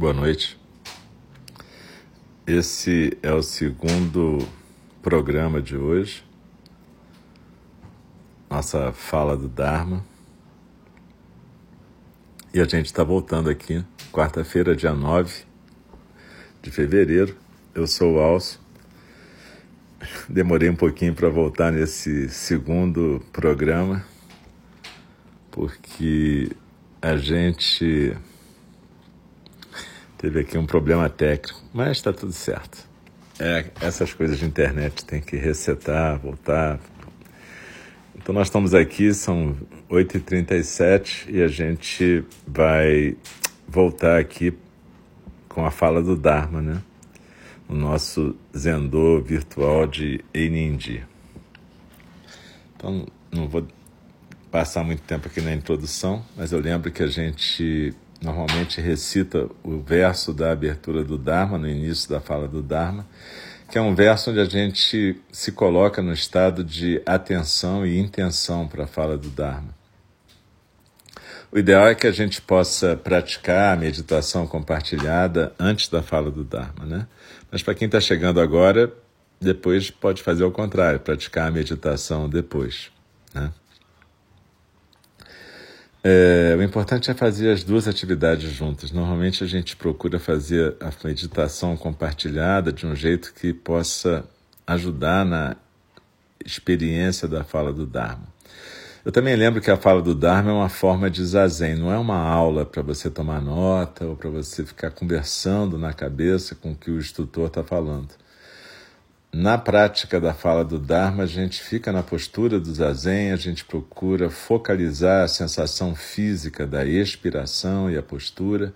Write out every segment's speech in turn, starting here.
Boa noite. Esse é o segundo programa de hoje, nossa fala do Dharma. E a gente está voltando aqui, quarta-feira, dia 9 de fevereiro. Eu sou o Alcio. Demorei um pouquinho para voltar nesse segundo programa, porque a gente Teve aqui um problema técnico, mas está tudo certo. É, essas coisas de internet tem que resetar, voltar. Então nós estamos aqui, são 8h37 e a gente vai voltar aqui com a fala do Dharma, né? O nosso Zendô virtual de Einindi. Então não vou passar muito tempo aqui na introdução, mas eu lembro que a gente normalmente recita o verso da abertura do Dharma, no início da fala do Dharma, que é um verso onde a gente se coloca no estado de atenção e intenção para a fala do Dharma. O ideal é que a gente possa praticar a meditação compartilhada antes da fala do Dharma, né? Mas para quem está chegando agora, depois pode fazer o contrário, praticar a meditação depois, né? É, o importante é fazer as duas atividades juntas. Normalmente a gente procura fazer a meditação compartilhada de um jeito que possa ajudar na experiência da fala do Dharma. Eu também lembro que a fala do Dharma é uma forma de zazen, não é uma aula para você tomar nota ou para você ficar conversando na cabeça com o que o instrutor está falando. Na prática da fala do Dharma, a gente fica na postura do zazen, a gente procura focalizar a sensação física da expiração e a postura,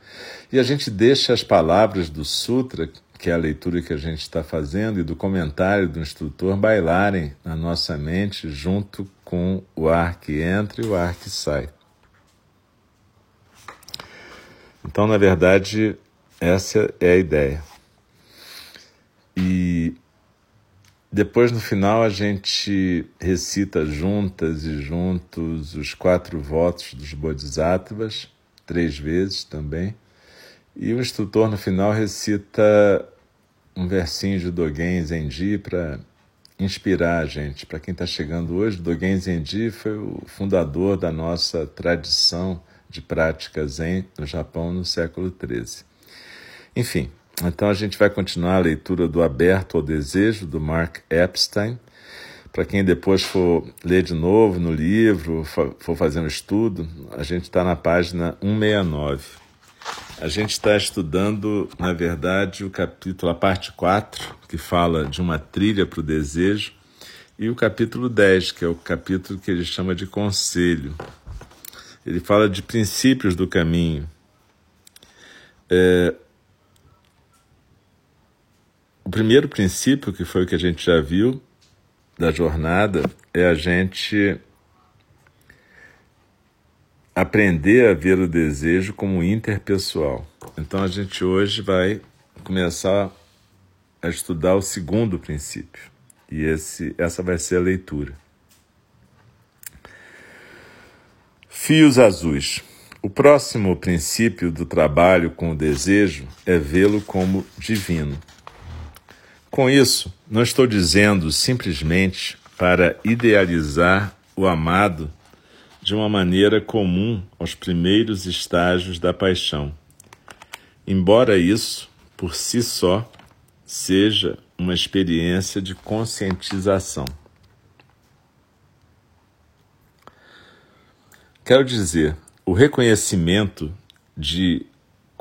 e a gente deixa as palavras do sutra, que é a leitura que a gente está fazendo, e do comentário do instrutor bailarem na nossa mente junto com o ar que entra e o ar que sai. Então, na verdade, essa é a ideia. E depois, no final, a gente recita juntas e juntos os quatro votos dos Bodhisattvas, três vezes também. E o instrutor, no final, recita um versinho de Dogen Zenji para inspirar a gente. Para quem está chegando hoje, Dogen Zenji foi o fundador da nossa tradição de prática Zen no Japão no século XIII. Enfim, então a gente vai continuar a leitura do Aberto ao Desejo, do Mark Epstein. Para quem depois for ler de novo no livro, for fazer um estudo, a gente está na página 169. A gente está estudando, na verdade, o capítulo, a parte 4, que fala de uma trilha para o desejo, e o capítulo 10, que é o capítulo que ele chama de conselho. Ele fala de princípios do caminho. É, primeiro princípio, que foi o que a gente já viu da jornada, é a gente aprender a ver o desejo como interpessoal. Então a gente hoje vai começar a estudar o segundo princípio. E esse, essa vai ser a leitura. Fios azuis. O próximo princípio do trabalho com o desejo é vê-lo como divino. Com isso, não estou dizendo simplesmente para idealizar o amado de uma maneira comum aos primeiros estágios da paixão. Embora isso, por si só, seja uma experiência de conscientização. Quero dizer, o reconhecimento de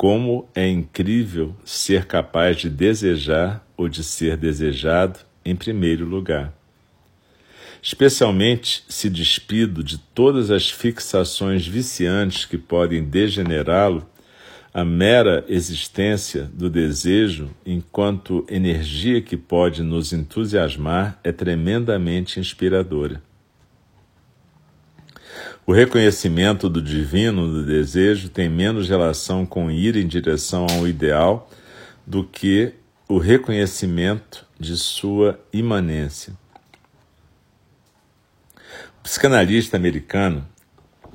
como é incrível ser capaz de desejar ou de ser desejado em primeiro lugar. Especialmente se despido de todas as fixações viciantes que podem degenerá-lo, a mera existência do desejo, enquanto energia que pode nos entusiasmar, é tremendamente inspiradora. O reconhecimento do divino do desejo tem menos relação com ir em direção ao ideal do que o reconhecimento de sua imanência. O psicanalista americano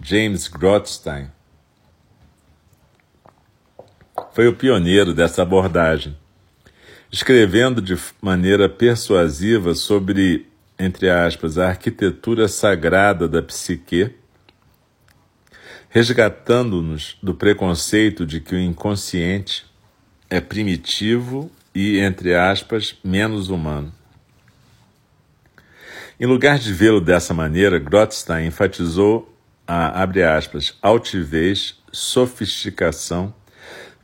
James Grotstein foi o pioneiro dessa abordagem, escrevendo de maneira persuasiva sobre, entre aspas, a arquitetura sagrada da psique, resgatando-nos do preconceito de que o inconsciente é primitivo e, entre aspas, menos humano. Em lugar de vê-lo dessa maneira, Grotstein enfatizou a, abre aspas, altivez, sofisticação,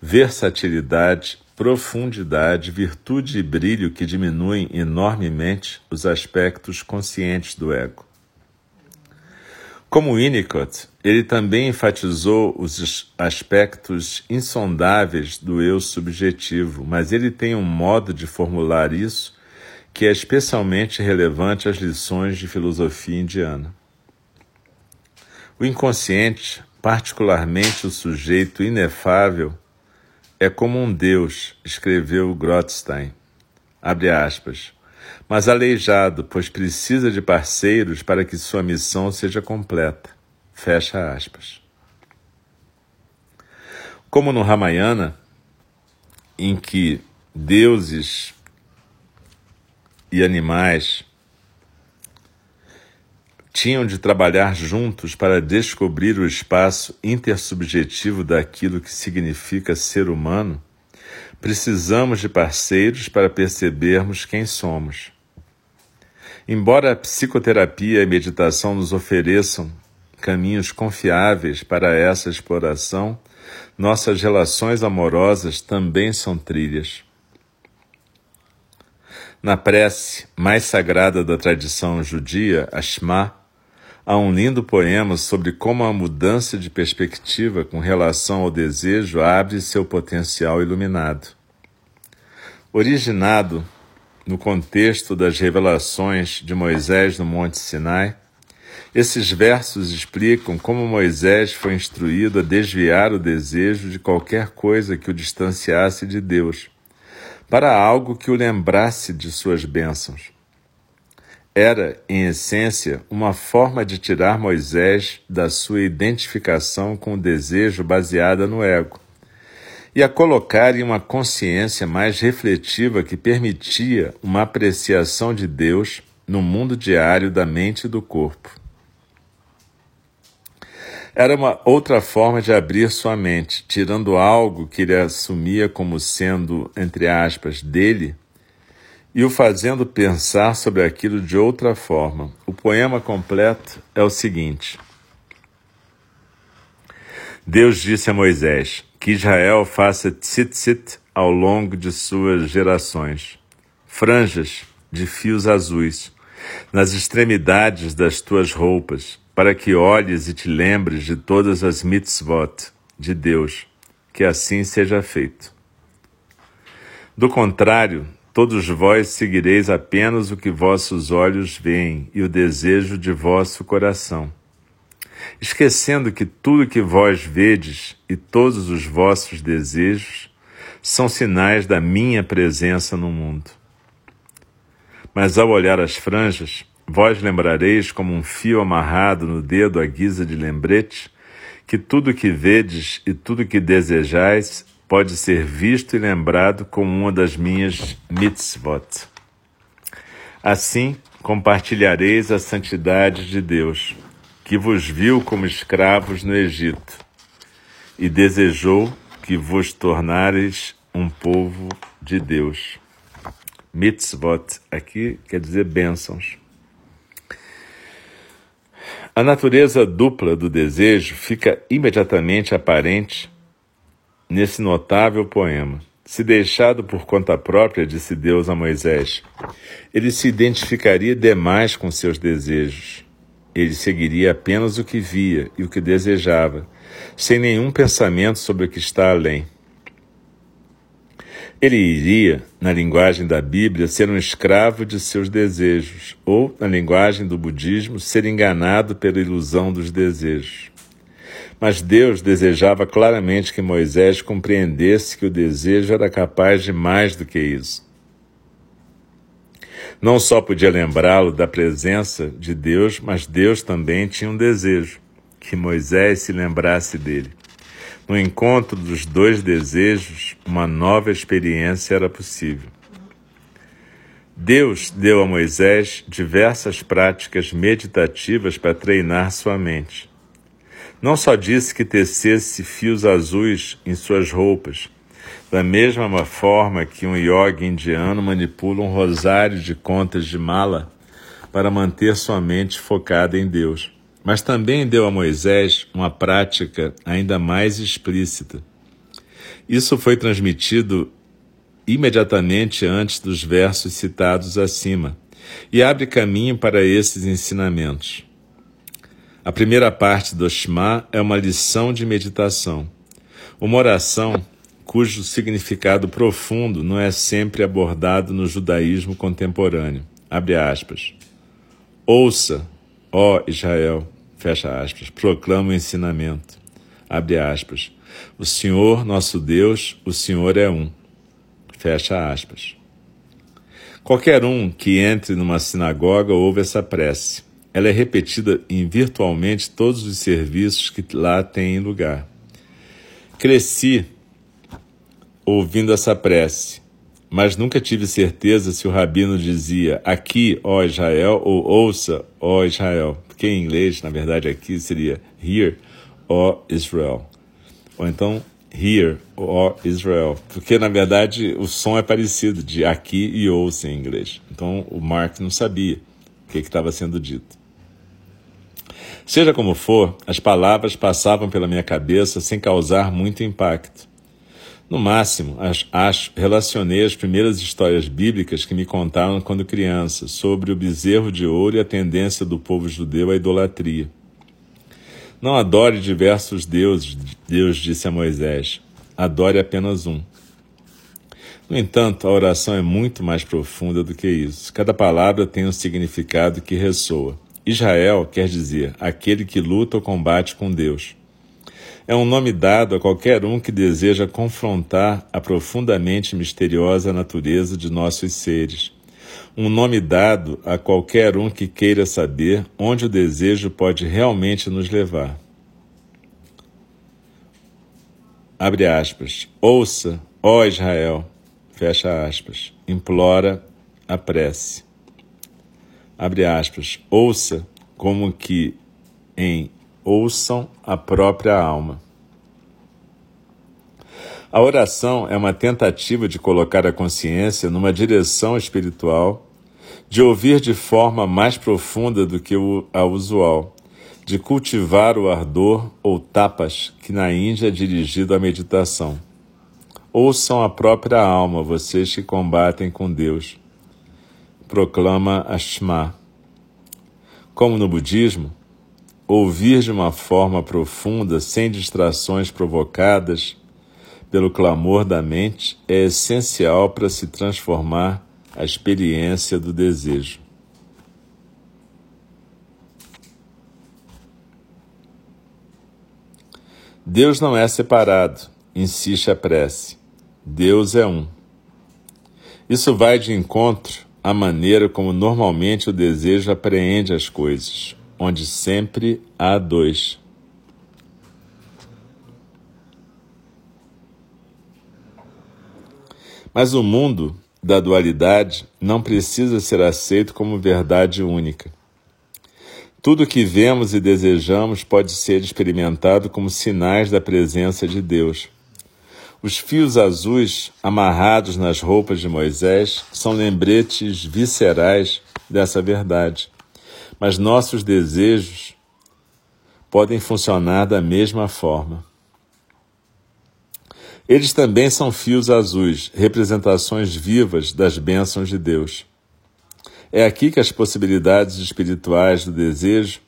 versatilidade, profundidade, virtude e brilho que diminuem enormemente os aspectos conscientes do ego. Como Winnicott, ele também enfatizou os aspectos insondáveis do eu subjetivo, mas ele tem um modo de formular isso que é especialmente relevante às lições de filosofia indiana. O inconsciente, particularmente o sujeito inefável, é como um Deus, escreveu Grotstein. Abre aspas. Mas aleijado, pois precisa de parceiros para que sua missão seja completa. Fecha aspas. Como no Ramayana, em que deuses e animais tinham de trabalhar juntos para descobrir o espaço intersubjetivo daquilo que significa ser humano, precisamos de parceiros para percebermos quem somos. Embora a psicoterapia e a meditação nos ofereçam caminhos confiáveis para essa exploração, nossas relações amorosas também são trilhas. Na prece mais sagrada da tradição judia, a Há um lindo poema sobre como a mudança de perspectiva com relação ao desejo abre seu potencial iluminado. Originado no contexto das revelações de Moisés no Monte Sinai, esses versos explicam como Moisés foi instruído a desviar o desejo de qualquer coisa que o distanciasse de Deus, para algo que o lembrasse de suas bênçãos era, em essência, uma forma de tirar Moisés da sua identificação com o desejo baseada no ego e a colocar em uma consciência mais refletiva que permitia uma apreciação de Deus no mundo diário da mente e do corpo. Era uma outra forma de abrir sua mente, tirando algo que ele assumia como sendo, entre aspas, dele e o fazendo pensar sobre aquilo de outra forma. O poema completo é o seguinte: Deus disse a Moisés que Israel faça tzitzit ao longo de suas gerações, franjas de fios azuis nas extremidades das tuas roupas, para que olhes e te lembres de todas as mitzvot de Deus, que assim seja feito. Do contrário, Todos vós seguireis apenas o que vossos olhos veem e o desejo de vosso coração, esquecendo que tudo que vós vedes e todos os vossos desejos são sinais da minha presença no mundo. Mas ao olhar as franjas, vós lembrareis como um fio amarrado no dedo à guisa de lembrete, que tudo que vedes e tudo que desejais pode ser visto e lembrado como uma das minhas mitzvot. Assim, compartilhareis a santidade de Deus, que vos viu como escravos no Egito e desejou que vos tornareis um povo de Deus. Mitzvot aqui quer dizer bênçãos. A natureza dupla do desejo fica imediatamente aparente nesse notável poema. Se deixado por conta própria, disse Deus a Moisés, ele se identificaria demais com seus desejos. Ele seguiria apenas o que via e o que desejava, sem nenhum pensamento sobre o que está além. Ele iria, na linguagem da Bíblia, ser um escravo de seus desejos, ou, na linguagem do budismo, ser enganado pela ilusão dos desejos. Mas Deus desejava claramente que Moisés compreendesse que o desejo era capaz de mais do que isso. Não só podia lembrá-lo da presença de Deus, mas Deus também tinha um desejo, que Moisés se lembrasse dele. No encontro dos dois desejos, uma nova experiência era possível. Deus deu a Moisés diversas práticas meditativas para treinar sua mente. Não só disse que tecesse fios azuis em suas roupas, da mesma forma que um yogi indiano manipula um rosário de contas de mala para manter sua mente focada em Deus. Mas também deu a Moisés uma prática ainda mais explícita. Isso foi transmitido imediatamente antes dos versos citados acima e abre caminho para esses ensinamentos. A primeira parte do Shema é uma lição de meditação, uma oração cujo significado profundo não é sempre abordado no judaísmo contemporâneo. Abre aspas. Ouça, ó Israel, fecha aspas, proclama o ensinamento. Abre aspas. O Senhor, nosso Deus, o Senhor é um. Fecha aspas. Qualquer um que entre numa sinagoga ouve essa prece. Ela é repetida em virtualmente todos os serviços que lá têm lugar. Cresci ouvindo essa prece, mas nunca tive certeza se o rabino dizia aqui, ó Israel, ou ouça, ó Israel, porque em inglês, na verdade, aqui seria hear, ó Israel. Ou então hear, ó Israel, porque na verdade o som é parecido de aqui e ouça em inglês. Então o Mark não sabia o que estava sendo dito. Seja como for, as palavras passavam pela minha cabeça sem causar muito impacto. No máximo, relacionei as primeiras histórias bíblicas que me contaram quando criança sobre o bezerro de ouro e a tendência do povo judeu à idolatria. Não adore diversos deuses, Deus disse a Moisés. Adore apenas um. No entanto, a oração é muito mais profunda do que isso. Cada palavra tem um significado que ressoa. Israel quer dizer aquele que luta ou combate com Deus é um nome dado a qualquer um que deseja confrontar a profundamente misteriosa natureza de nossos seres. Um nome dado a qualquer um que queira saber onde o desejo pode realmente nos levar. Abre aspas. Ouça, ó Israel, fecha aspas. Implora a prece. Abre aspas. Ouça como que em ouçam a própria alma. A oração é uma tentativa de colocar a consciência numa direção espiritual, de ouvir de forma mais profunda do que a usual, de cultivar o ardor ou tapas que na Índia é dirigido à meditação. Ouçam a própria alma, vocês que combatem com Deus. Proclama Ashma. Como no budismo, Ouvir de uma forma profunda, sem distrações provocadas pelo clamor da mente, é essencial para se transformar a experiência do desejo. Deus não é separado, insiste a prece. Deus é um. Isso vai de encontro à maneira como normalmente o desejo apreende as coisas onde sempre há dois. Mas o mundo da dualidade não precisa ser aceito como verdade única. Tudo que vemos e desejamos pode ser experimentado como sinais da presença de Deus. Os fios azuis amarrados nas roupas de Moisés são lembretes viscerais dessa verdade mas nossos desejos podem funcionar da mesma forma. Eles também são fios azuis, representações vivas das bênçãos de Deus. É aqui que as possibilidades espirituais do desejo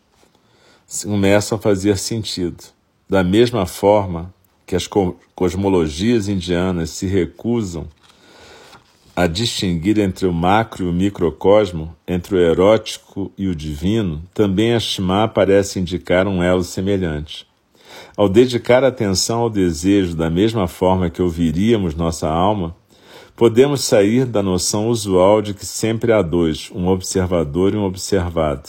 começam a fazer sentido. Da mesma forma que as cosmologias indianas se recusam a distinguir entre o macro e o microcosmo, entre o erótico e o divino, também a Shema parece indicar um elo semelhante. Ao dedicar atenção ao desejo da mesma forma que ouviríamos nossa alma, podemos sair da noção usual de que sempre há dois, um observador e um observado.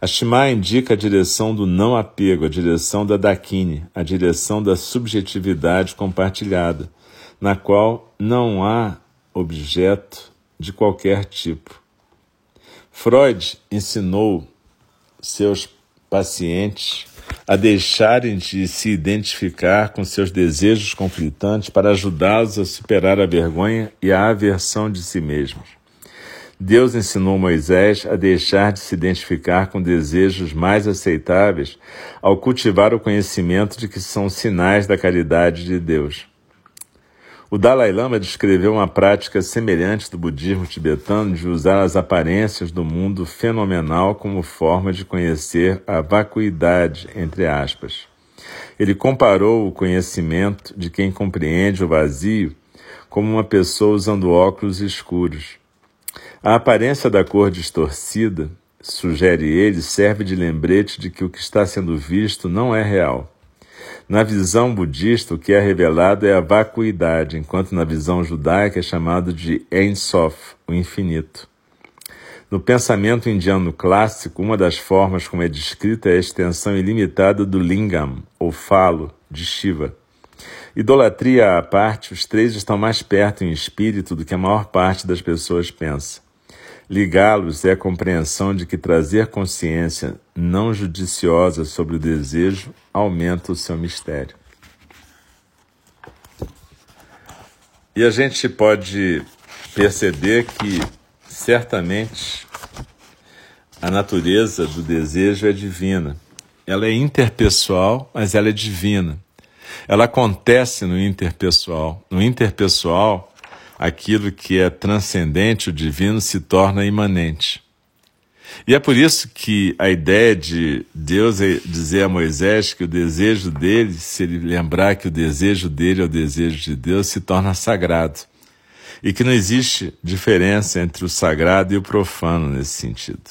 A Shema indica a direção do não apego, a direção da Dakini, a direção da subjetividade compartilhada, na qual não há objeto de qualquer tipo. Freud ensinou seus pacientes a deixarem de se identificar com seus desejos conflitantes para ajudá-los a superar a vergonha e a aversão de si mesmos. Deus ensinou Moisés a deixar de se identificar com desejos mais aceitáveis ao cultivar o conhecimento de que são sinais da caridade de Deus. O Dalai Lama descreveu uma prática semelhante do budismo tibetano de usar as aparências do mundo fenomenal como forma de conhecer a vacuidade, entre aspas. Ele comparou o conhecimento de quem compreende o vazio como uma pessoa usando óculos escuros. A aparência da cor distorcida, sugere ele, serve de lembrete de que o que está sendo visto não é real. Na visão budista, o que é revelado é a vacuidade, enquanto na visão judaica é chamado de Ein Sof, o infinito. No pensamento indiano clássico, uma das formas como é descrita é a extensão ilimitada do lingam, ou falo, de Shiva. Idolatria à parte, os três estão mais perto em espírito do que a maior parte das pessoas pensa. Ligá-los é a compreensão de que trazer consciência não judiciosa sobre o desejo aumenta o seu mistério. E a gente pode perceber que, certamente, a natureza do desejo é divina. Ela é interpessoal, mas ela é divina. Ela acontece no interpessoal. No interpessoal, aquilo que é transcendente, o divino, se torna imanente. E é por isso que a ideia de Deus é dizer a Moisés que o desejo dele, se ele lembrar que o desejo dele é o desejo de Deus, se torna sagrado. E que não existe diferença entre o sagrado e o profano nesse sentido.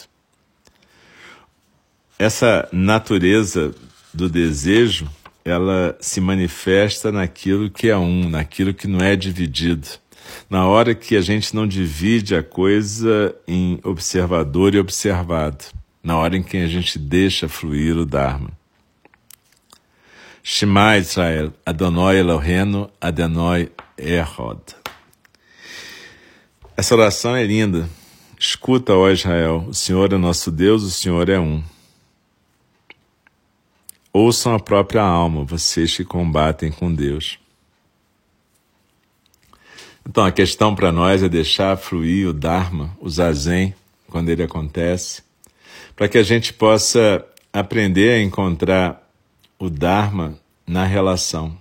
Essa natureza do desejo, ela se manifesta naquilo que é um, naquilo que não é dividido na hora que a gente não divide a coisa em observador e observado, na hora em que a gente deixa fluir o Dharma. Shema Israel, Adonai Elohenu, Adonai Erod. Essa oração é linda. Escuta, ó Israel, o Senhor é nosso Deus, o Senhor é um. Ouçam a própria alma, vocês que combatem com Deus. Então, a questão para nós é deixar fluir o Dharma, o Zazen, quando ele acontece, para que a gente possa aprender a encontrar o Dharma na relação.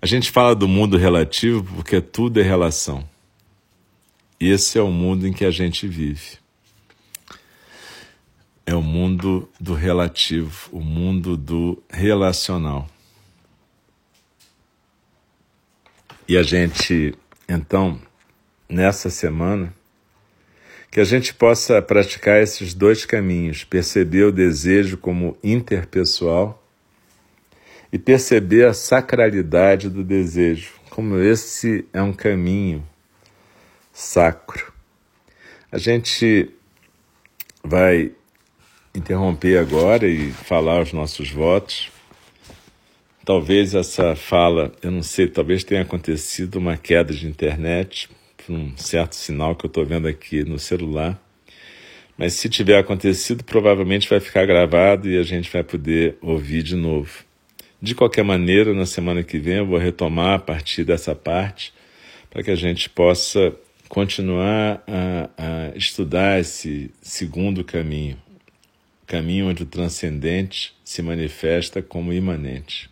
A gente fala do mundo relativo porque tudo é relação. Esse é o mundo em que a gente vive. É o mundo do relativo, o mundo do relacional. E a gente então, nessa semana, que a gente possa praticar esses dois caminhos, perceber o desejo como interpessoal e perceber a sacralidade do desejo, como esse é um caminho sacro. A gente vai interromper agora e falar os nossos votos. Talvez essa fala, eu não sei, talvez tenha acontecido uma queda de internet, por um certo sinal que eu estou vendo aqui no celular. Mas se tiver acontecido, provavelmente vai ficar gravado e a gente vai poder ouvir de novo. De qualquer maneira, na semana que vem eu vou retomar a partir dessa parte para que a gente possa continuar a, a estudar esse segundo caminho, caminho onde o transcendente se manifesta como imanente.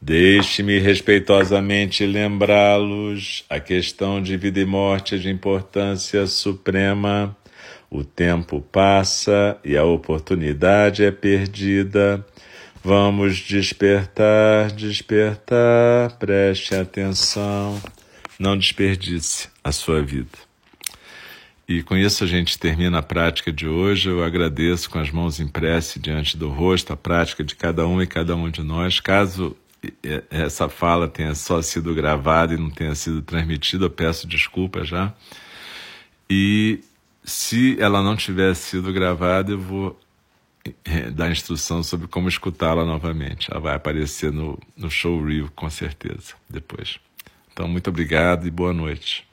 Deixe-me respeitosamente lembrá-los: a questão de vida e morte é de importância suprema. O tempo passa e a oportunidade é perdida. Vamos despertar, despertar, preste atenção, não desperdice a sua vida. E com isso a gente termina a prática de hoje. Eu agradeço com as mãos em prece diante do rosto a prática de cada um e cada um de nós. Caso essa fala tenha só sido gravada e não tenha sido transmitida, eu peço desculpa já. E se ela não tiver sido gravada, eu vou eh, dar instrução sobre como escutá-la novamente. Ela vai aparecer no, no show reel, com certeza, depois. Então, muito obrigado e boa noite.